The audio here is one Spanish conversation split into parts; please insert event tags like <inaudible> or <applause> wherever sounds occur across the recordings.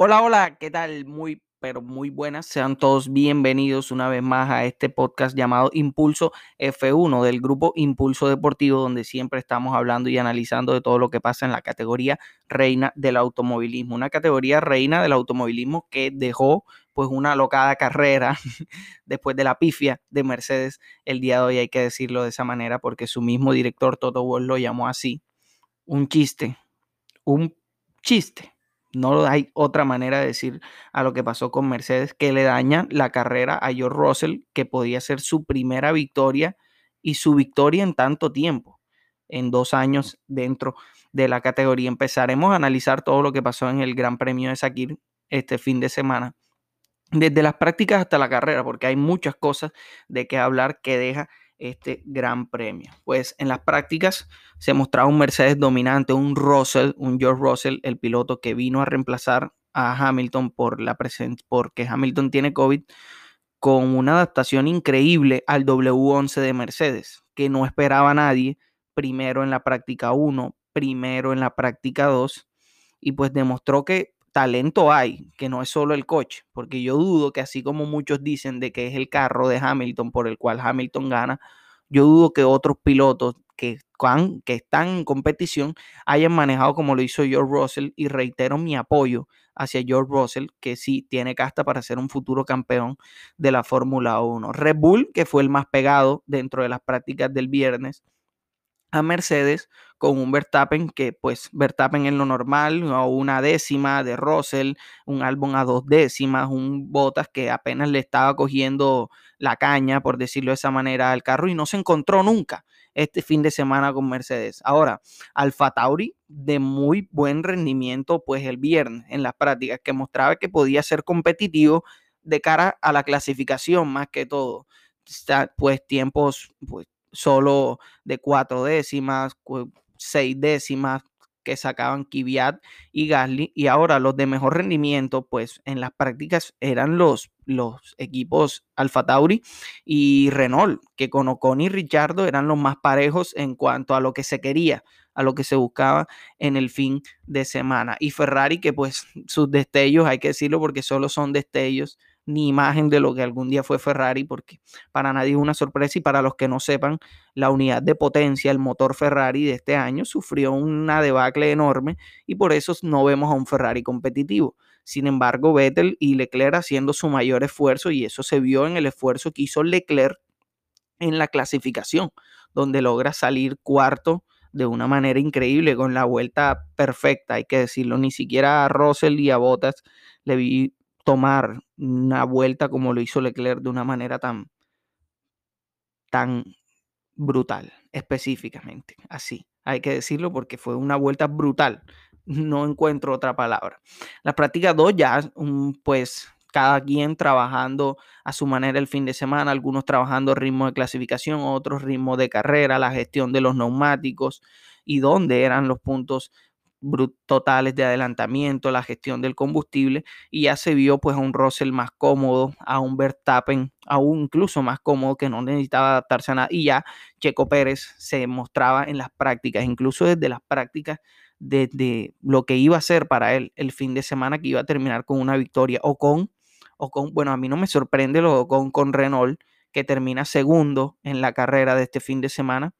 Hola, hola, ¿qué tal? Muy, pero muy buenas. Sean todos bienvenidos una vez más a este podcast llamado Impulso F1 del grupo Impulso Deportivo, donde siempre estamos hablando y analizando de todo lo que pasa en la categoría reina del automovilismo. Una categoría reina del automovilismo que dejó pues una locada carrera <laughs> después de la pifia de Mercedes el día de hoy, hay que decirlo de esa manera, porque su mismo director Toto Wolff lo llamó así. Un chiste, un chiste no hay otra manera de decir a lo que pasó con Mercedes que le daña la carrera a George Russell, que podía ser su primera victoria y su victoria en tanto tiempo, en dos años dentro de la categoría. Empezaremos a analizar todo lo que pasó en el Gran Premio de Sakir este fin de semana, desde las prácticas hasta la carrera, porque hay muchas cosas de qué hablar que deja este gran premio. Pues en las prácticas se mostraba un Mercedes dominante, un Russell, un George Russell, el piloto que vino a reemplazar a Hamilton por la porque Hamilton tiene COVID, con una adaptación increíble al W11 de Mercedes, que no esperaba nadie, primero en la práctica 1, primero en la práctica 2, y pues demostró que talento hay, que no es solo el coche, porque yo dudo que así como muchos dicen de que es el carro de Hamilton por el cual Hamilton gana, yo dudo que otros pilotos que, que están en competición hayan manejado como lo hizo George Russell y reitero mi apoyo hacia George Russell, que sí tiene casta para ser un futuro campeón de la Fórmula 1. Red Bull, que fue el más pegado dentro de las prácticas del viernes, a Mercedes con un Verstappen que pues Verstappen en lo normal, a una décima de Russell, un álbum a dos décimas, un Bottas que apenas le estaba cogiendo la caña, por decirlo de esa manera, al carro y no se encontró nunca este fin de semana con Mercedes. Ahora, Alfa Tauri de muy buen rendimiento pues el viernes en las prácticas que mostraba que podía ser competitivo de cara a la clasificación más que todo. Pues tiempos pues solo de cuatro décimas, seis décimas que sacaban Kvyat y Gasly y ahora los de mejor rendimiento pues en las prácticas eran los, los equipos Alfa Tauri y Renault que con Ocon y Richardo eran los más parejos en cuanto a lo que se quería a lo que se buscaba en el fin de semana. Y Ferrari que pues sus destellos hay que decirlo porque solo son destellos ni imagen de lo que algún día fue Ferrari, porque para nadie es una sorpresa y para los que no sepan, la unidad de potencia, el motor Ferrari de este año sufrió una debacle enorme y por eso no vemos a un Ferrari competitivo. Sin embargo, Vettel y Leclerc haciendo su mayor esfuerzo y eso se vio en el esfuerzo que hizo Leclerc en la clasificación, donde logra salir cuarto de una manera increíble con la vuelta perfecta, hay que decirlo, ni siquiera a Russell y a Bottas le vi tomar una vuelta como lo hizo Leclerc de una manera tan, tan brutal, específicamente, así. Hay que decirlo porque fue una vuelta brutal. No encuentro otra palabra. La práctica 2 ya, pues cada quien trabajando a su manera el fin de semana, algunos trabajando ritmo de clasificación, otros ritmo de carrera, la gestión de los neumáticos y dónde eran los puntos totales de adelantamiento, la gestión del combustible y ya se vio pues a un Russell más cómodo, a un Verstappen aún incluso más cómodo que no necesitaba adaptarse a nada y ya Checo Pérez se mostraba en las prácticas, incluso desde las prácticas de, lo que iba a ser para él el fin de semana que iba a terminar con una victoria o con, o con bueno, a mí no me sorprende lo con, con Renault que termina segundo en la carrera de este fin de semana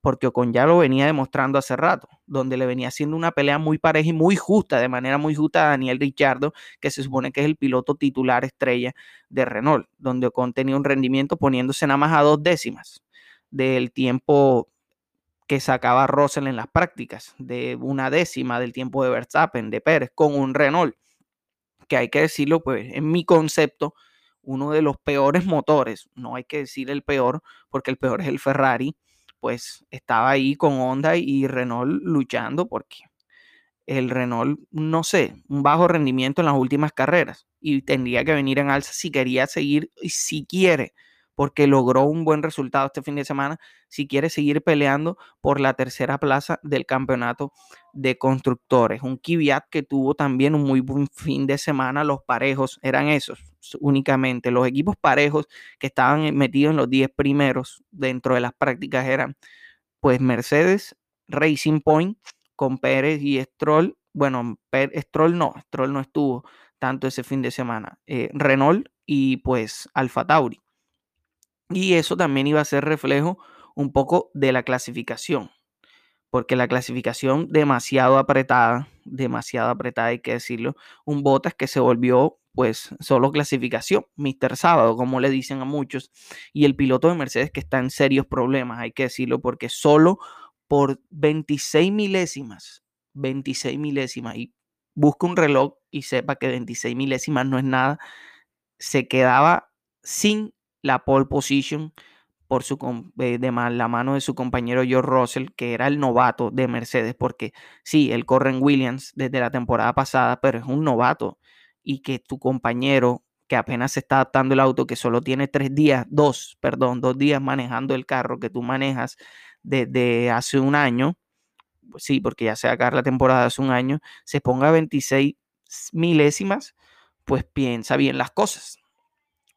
porque Ocon ya lo venía demostrando hace rato, donde le venía haciendo una pelea muy pareja y muy justa, de manera muy justa a Daniel Ricciardo, que se supone que es el piloto titular estrella de Renault, donde Ocon tenía un rendimiento poniéndose nada más a dos décimas del tiempo que sacaba Russell en las prácticas, de una décima del tiempo de Verstappen, de Pérez, con un Renault, que hay que decirlo, pues en mi concepto, uno de los peores motores, no hay que decir el peor, porque el peor es el Ferrari, pues estaba ahí con Honda y Renault luchando porque el Renault, no sé, un bajo rendimiento en las últimas carreras y tendría que venir en alza si quería seguir y si quiere porque logró un buen resultado este fin de semana, si quiere seguir peleando por la tercera plaza del campeonato de constructores. Un Kvyat que tuvo también un muy buen fin de semana, los parejos eran esos únicamente, los equipos parejos que estaban metidos en los 10 primeros dentro de las prácticas eran pues Mercedes, Racing Point con Pérez y Stroll bueno, Stroll no, Stroll no estuvo tanto ese fin de semana, eh, Renault y pues Alfa Tauri. Y eso también iba a ser reflejo un poco de la clasificación, porque la clasificación demasiado apretada, demasiado apretada hay que decirlo, un Botas que se volvió pues solo clasificación, Mister Sábado, como le dicen a muchos, y el piloto de Mercedes que está en serios problemas, hay que decirlo, porque solo por 26 milésimas, 26 milésimas, y busca un reloj y sepa que 26 milésimas no es nada, se quedaba sin la pole position por su, eh, de la mano de su compañero George Russell, que era el novato de Mercedes, porque sí, él corre en Williams desde la temporada pasada, pero es un novato y que tu compañero que apenas se está adaptando el auto, que solo tiene tres días, dos, perdón, dos días manejando el carro que tú manejas desde hace un año, pues sí, porque ya se acaba la temporada hace un año, se ponga 26 milésimas, pues piensa bien las cosas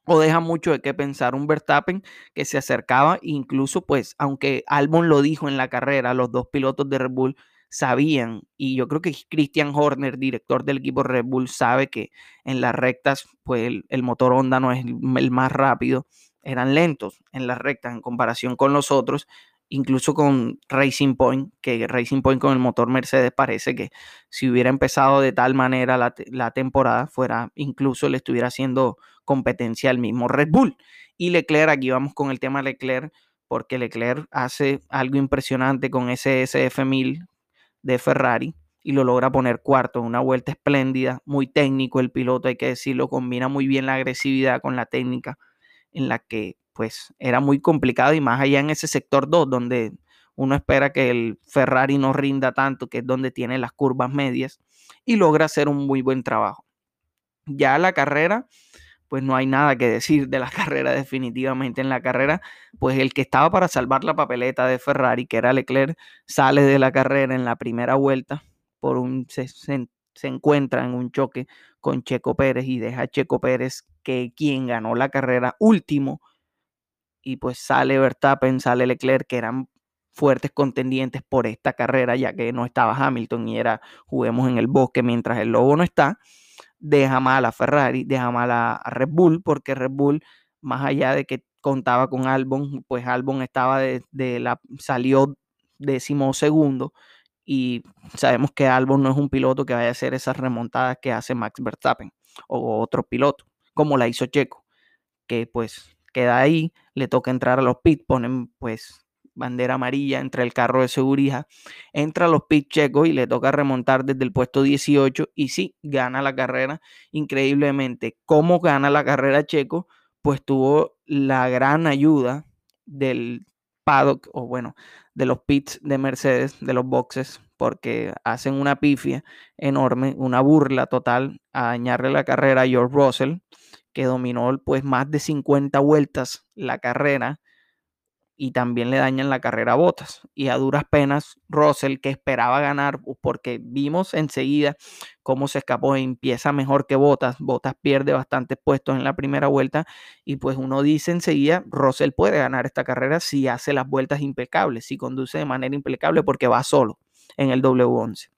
o deja mucho de qué pensar un Verstappen que se acercaba, incluso pues, aunque Albon lo dijo en la carrera, los dos pilotos de Red Bull sabían, y yo creo que Christian Horner, director del equipo Red Bull, sabe que en las rectas, pues el, motor Honda no es el más rápido, eran lentos en las rectas en comparación con los otros, incluso con Racing Point, que Racing Point con el motor Mercedes parece que si hubiera empezado de tal manera la, temporada, fuera incluso le estuviera haciendo competencia al mismo Red Bull. Y Leclerc, aquí vamos con el tema Leclerc, porque Leclerc hace algo impresionante con ese SF1000 de Ferrari y lo logra poner cuarto, una vuelta espléndida, muy técnico el piloto, hay que decirlo, combina muy bien la agresividad con la técnica en la que pues era muy complicado y más allá en ese sector 2 donde uno espera que el Ferrari no rinda tanto, que es donde tiene las curvas medias y logra hacer un muy buen trabajo. Ya la carrera, pues no hay nada que decir de la <laughs> carrera definitivamente. En la carrera, pues el que estaba para salvar la papeleta de Ferrari, que era Leclerc, sale de la carrera en la primera vuelta por un se, se encuentra en un choque con Checo Pérez y deja a Checo Pérez que quien ganó la carrera último y pues sale Verstappen, sale Leclerc, que eran fuertes contendientes por esta carrera, ya que no estaba Hamilton y era juguemos en el bosque mientras el lobo no está, deja mal a Ferrari, deja mal a, Red Bull, porque Red Bull, más allá de que contaba con Albon, pues Albon estaba de, la, salió décimo segundo y sabemos que Albon no es un piloto que vaya a hacer esas remontadas que hace Max Verstappen o otro piloto, como la hizo Checo, que pues queda ahí, le toca entrar a los pits, ponen pues bandera amarilla entre el carro de seguridad, entra a los pits checos y le toca remontar desde el puesto 18 y sí, gana la carrera increíblemente. ¿Cómo gana la carrera checo? Pues tuvo la gran ayuda del paddock o bueno, de los pits de Mercedes, de los boxes, porque hacen una pifia enorme, una burla total a dañarle la carrera a George Russell que dominó pues más de 50 vueltas la carrera y también le dañan la carrera a Botas. Y a duras penas, Russell, que esperaba ganar, porque vimos enseguida cómo se escapó empieza mejor que Botas. Botas pierde bastantes puestos en la primera vuelta y pues uno dice enseguida, Russell puede ganar esta carrera si hace las vueltas impecables, si conduce de manera impecable porque va solo en el W11.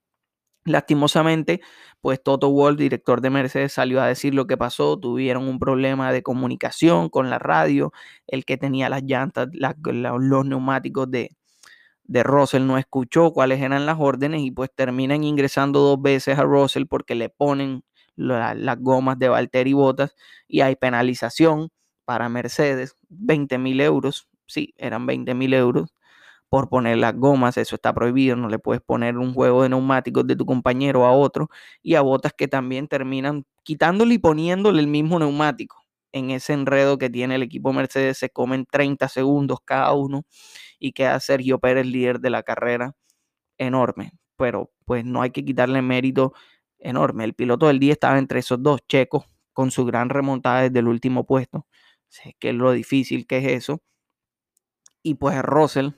Lastimosamente, pues Toto Wolff, director de Mercedes, salió a decir lo que pasó. Tuvieron un problema de comunicación con la radio. El que tenía las llantas, los neumáticos de, de Russell no escuchó cuáles eran las órdenes y pues terminan ingresando dos veces a Russell porque le ponen las gomas de Valtteri Bottas y hay penalización para Mercedes, 20 mil euros. Sí, eran 20 mil euros por poner las gomas, eso está prohibido, no le puedes poner un juego de neumáticos de tu compañero a otro y a botas que también terminan quitándole y poniéndole el mismo neumático. En ese enredo que tiene el equipo Mercedes se comen 30 segundos cada uno y queda Sergio Pérez líder de la carrera enorme, pero pues no hay que quitarle mérito enorme. El piloto del día estaba entre esos dos checos con su gran remontada desde el último puesto. Sé que es lo difícil que es eso. Y pues Russell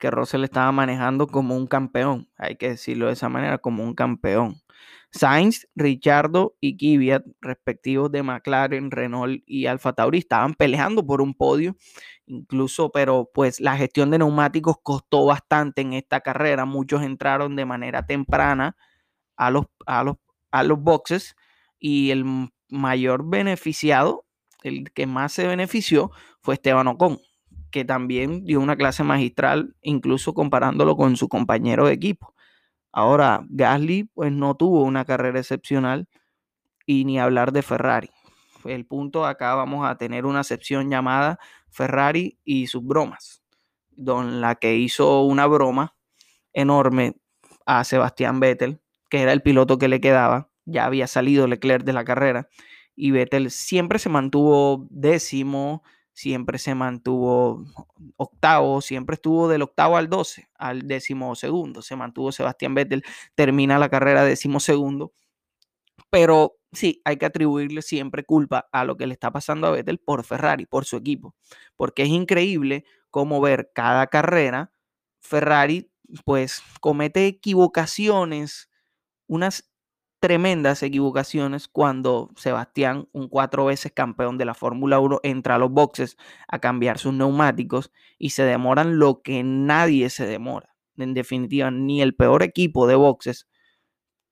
que Russell estaba manejando como un campeón, hay que decirlo de esa manera, como un campeón. Sainz, Richardo y Kvyat, respectivos de McLaren, Renault y Alfa Tauri, estaban peleando por un podio, incluso, pero pues la gestión de neumáticos costó bastante en esta carrera. Muchos entraron de manera temprana a los, a los, a los boxes y el mayor beneficiado, el que más se benefició, fue Esteban Ocon, que también dio una clase magistral, incluso comparándolo con su compañero de equipo. Ahora, Gasly pues no tuvo una carrera excepcional y ni hablar de Ferrari. El punto acá vamos a tener una sección llamada Ferrari y sus bromas, don la que hizo una broma enorme a Sebastián Vettel, que era el piloto que le quedaba, ya había salido Leclerc de la carrera y Vettel siempre se mantuvo décimo, siempre se mantuvo octavo, siempre estuvo del octavo al 12, al décimo segundo, se mantuvo Sebastián Vettel, termina la carrera décimo segundo, pero sí, hay que atribuirle siempre culpa a lo que le está pasando a Vettel por Ferrari, por su equipo, porque es increíble cómo ver cada carrera, Ferrari pues comete equivocaciones, unas tremendas equivocaciones cuando Sebastián, un cuatro veces campeón de la Fórmula 1, entra a los boxes a cambiar sus neumáticos y se demoran lo que nadie se demora. En definitiva, ni el peor equipo de boxes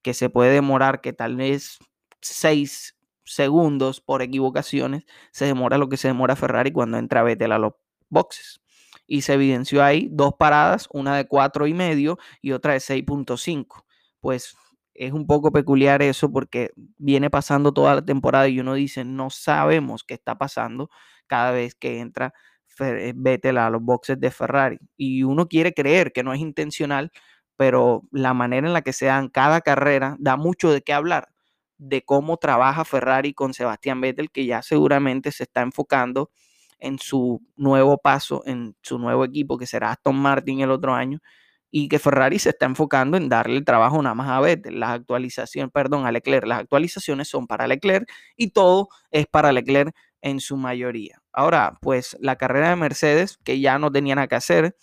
que se puede demorar, que tal vez seis segundos por equivocaciones, se demora lo que se demora Ferrari cuando entra Vettel a los boxes. Y se evidenció ahí dos paradas, una de cuatro y medio y otra de 6.5. Pues es un poco peculiar eso porque viene pasando toda la temporada y uno dice, no sabemos qué está pasando cada vez que entra eh, Vettel a los boxes de Ferrari. Y uno quiere creer que no es intencional, pero la manera en la que se dan cada carrera da mucho de qué hablar de cómo trabaja Ferrari con Sebastián Vettel, que ya seguramente se está enfocando en su nuevo paso, en su nuevo equipo, que será Aston Martin el otro año, y que Ferrari se está enfocando en darle el trabajo nada más a Vettel. Las actualizaciones, perdón, a Leclerc, las actualizaciones son para Leclerc y todo es para Leclerc en su mayoría. Ahora, pues la carrera de Mercedes, que ya no tenía nada que hacer,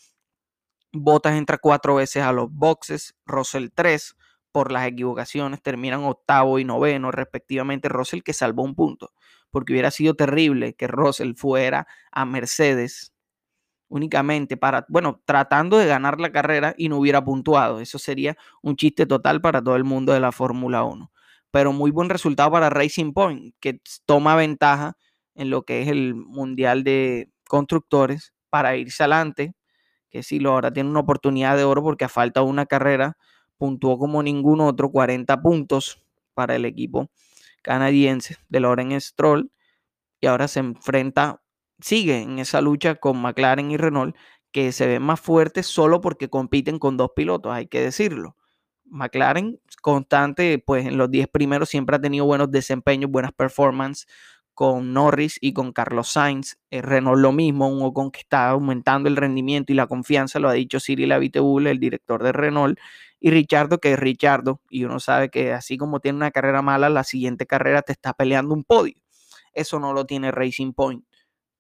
Bottas entra cuatro veces a los boxes, Russell tres por las equivocaciones, terminan octavo y noveno respectivamente, Russell que salvó un punto, porque hubiera sido terrible que Russell fuera a Mercedes únicamente para, bueno, tratando de ganar la carrera y no hubiera puntuado. Eso sería un chiste total para todo el mundo de la Fórmula 1. Pero muy buen resultado para Racing Point, que toma ventaja en lo que es el Mundial de Constructores para irse adelante, que si lo ahora tiene una oportunidad de oro porque a falta de una carrera puntuó como ningún otro, 40 puntos para el equipo canadiense de Loren Stroll y ahora se enfrenta sigue en esa lucha con McLaren y Renault, que se ven más fuertes solo porque compiten con dos pilotos, hay que decirlo. McLaren constante, pues en los 10 primeros siempre ha tenido buenos desempeños, buenas performances con Norris y con Carlos Sainz. Eh, Renault lo mismo, un Ocon que está aumentando el rendimiento y la confianza, lo ha dicho Cyril Abiteboul, el director de Renault, y Richardo, que es Richardo, y uno sabe que así como tiene una carrera mala, la siguiente carrera te está peleando un podio. Eso no lo tiene Racing Point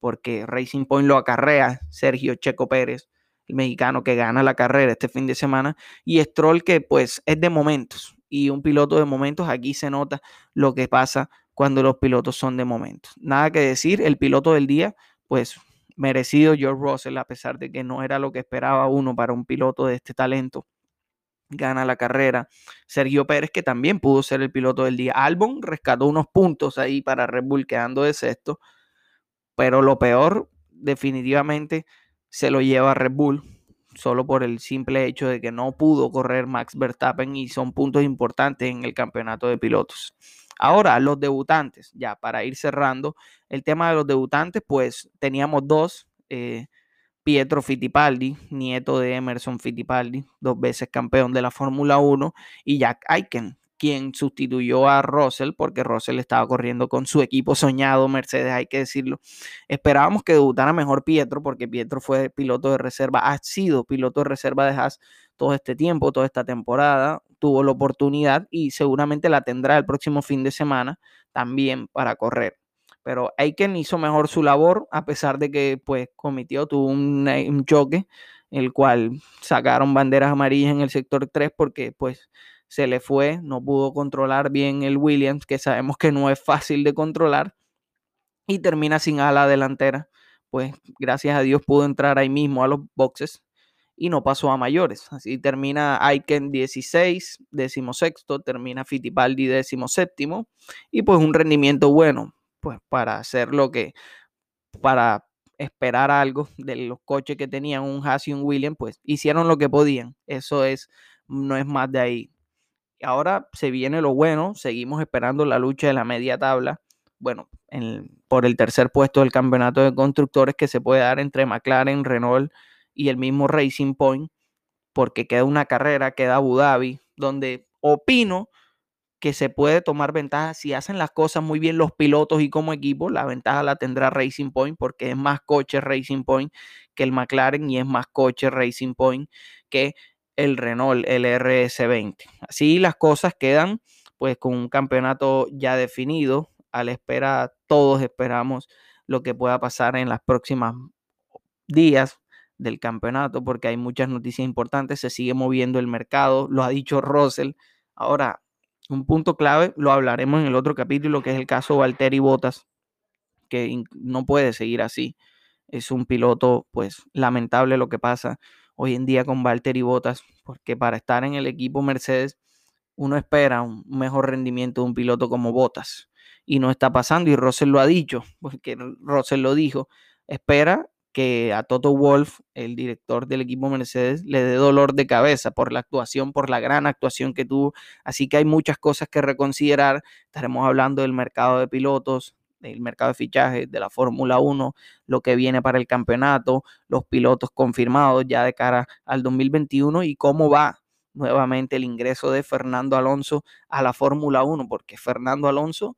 porque Racing Point lo acarrea Sergio Checo Pérez, el mexicano que gana la carrera este fin de semana, y Stroll que pues es de momentos, y un piloto de momentos, aquí se nota lo que pasa cuando los pilotos son de momentos. Nada que decir, el piloto del día, pues merecido George Russell, a pesar de que no era lo que esperaba uno para un piloto de este talento. Gana la carrera. Sergio Pérez, que también pudo ser el piloto del día. Albon rescató unos puntos ahí para Red Bull, quedando de sexto. Pero lo peor, definitivamente, se lo lleva Red Bull, solo por el simple hecho de que no pudo correr Max Verstappen y son puntos importantes en el campeonato de pilotos. Ahora, los debutantes, ya para ir cerrando, el tema de los debutantes, pues teníamos dos, eh, Pietro Fittipaldi, nieto de Emerson Fittipaldi, dos veces campeón de la Fórmula 1, y Jack Aiken, quien sustituyó a Russell, porque Russell estaba corriendo con su equipo soñado, Mercedes, hay que decirlo. Esperábamos que debutara mejor Pietro, porque Pietro fue piloto de reserva, ha sido piloto de reserva de Haas todo este tiempo, toda esta temporada, tuvo la oportunidad y seguramente la tendrá el próximo fin de semana también para correr. Pero Aiken hizo mejor su labor, a pesar de que pues cometió, tuvo un, un choque, el cual sacaron banderas amarillas en el sector 3 porque pues se le fue, no pudo controlar bien el Williams, que sabemos que no es fácil de controlar, y termina sin ala delantera. Pues gracias a Dios pudo entrar ahí mismo a los boxes y no pasó a mayores. Así termina Aiken 16, sexto, termina Fittipaldi 17 y pues un rendimiento bueno, pues para hacer lo que, para esperar algo de los coches que tenían un Haas y un William, pues hicieron lo que podían. Eso es, no es más de ahí. Ahora se viene lo bueno, seguimos esperando la lucha de la media tabla. Bueno, por el tercer puesto del campeonato de constructores que se puede dar entre McLaren, Renault y el mismo Racing Point, porque queda una carrera, queda Abu Dhabi, donde opino que se puede tomar ventaja si hacen las cosas muy bien los pilotos y como equipo, la ventaja la tendrá Racing Point porque es más coche Racing Point que el McLaren y es más coche Racing Point que el Renault, el RS20. Así las cosas quedan pues con un campeonato ya definido. A la espera, todos esperamos lo que pueda pasar en las próximas días del campeonato porque hay muchas noticias importantes, se sigue moviendo el mercado, lo ha dicho Russell. Ahora, un punto clave, lo hablaremos en el otro capítulo, que es el caso Valtteri Bottas, que no puede seguir así. Es un piloto, pues, lamentable lo que pasa hoy en día con Valtteri Bottas, porque para estar en el equipo Mercedes, uno espera un mejor rendimiento de un piloto como Bottas. Y no está pasando, y Russell lo ha dicho, porque Russell lo dijo, espera que a Toto Wolf, el director del equipo Mercedes, le dé dolor de cabeza por la actuación, por la gran actuación que tuvo. Así que hay muchas cosas que reconsiderar. Estaremos hablando del mercado de pilotos, del mercado de fichajes, de la Fórmula 1, lo que viene para el campeonato, los pilotos confirmados ya de cara al 2021 y cómo va nuevamente el ingreso de Fernando Alonso a la Fórmula 1, porque Fernando Alonso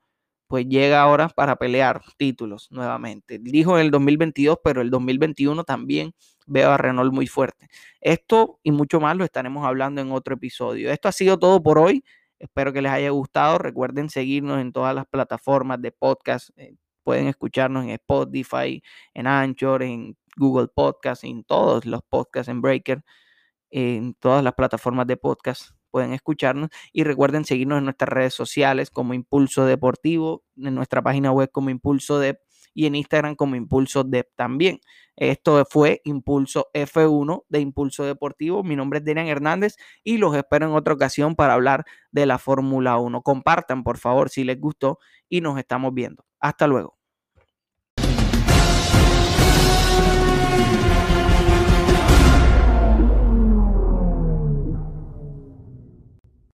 pues llega ahora para pelear títulos nuevamente. Dijo en el 2022, pero el 2021 también veo a Renault muy fuerte. Esto y mucho más lo estaremos hablando en otro episodio. Esto ha sido todo por hoy. Espero que les haya gustado. Recuerden seguirnos en todas las plataformas de podcast. Eh, pueden escucharnos en Spotify, en Anchor, en Google Podcast, en todos los podcasts, en Breaker, en todas las plataformas de podcast pueden escucharnos y recuerden seguirnos en nuestras redes sociales como Impulso Deportivo, en nuestra página web como Impulso Dep y en Instagram como Impulso Dep también. Esto fue Impulso F1 de Impulso Deportivo. Mi nombre es Daniel Hernández y los espero en otra ocasión para hablar de la Fórmula 1. Compartan, por favor, si les gustó y nos estamos viendo. Hasta luego.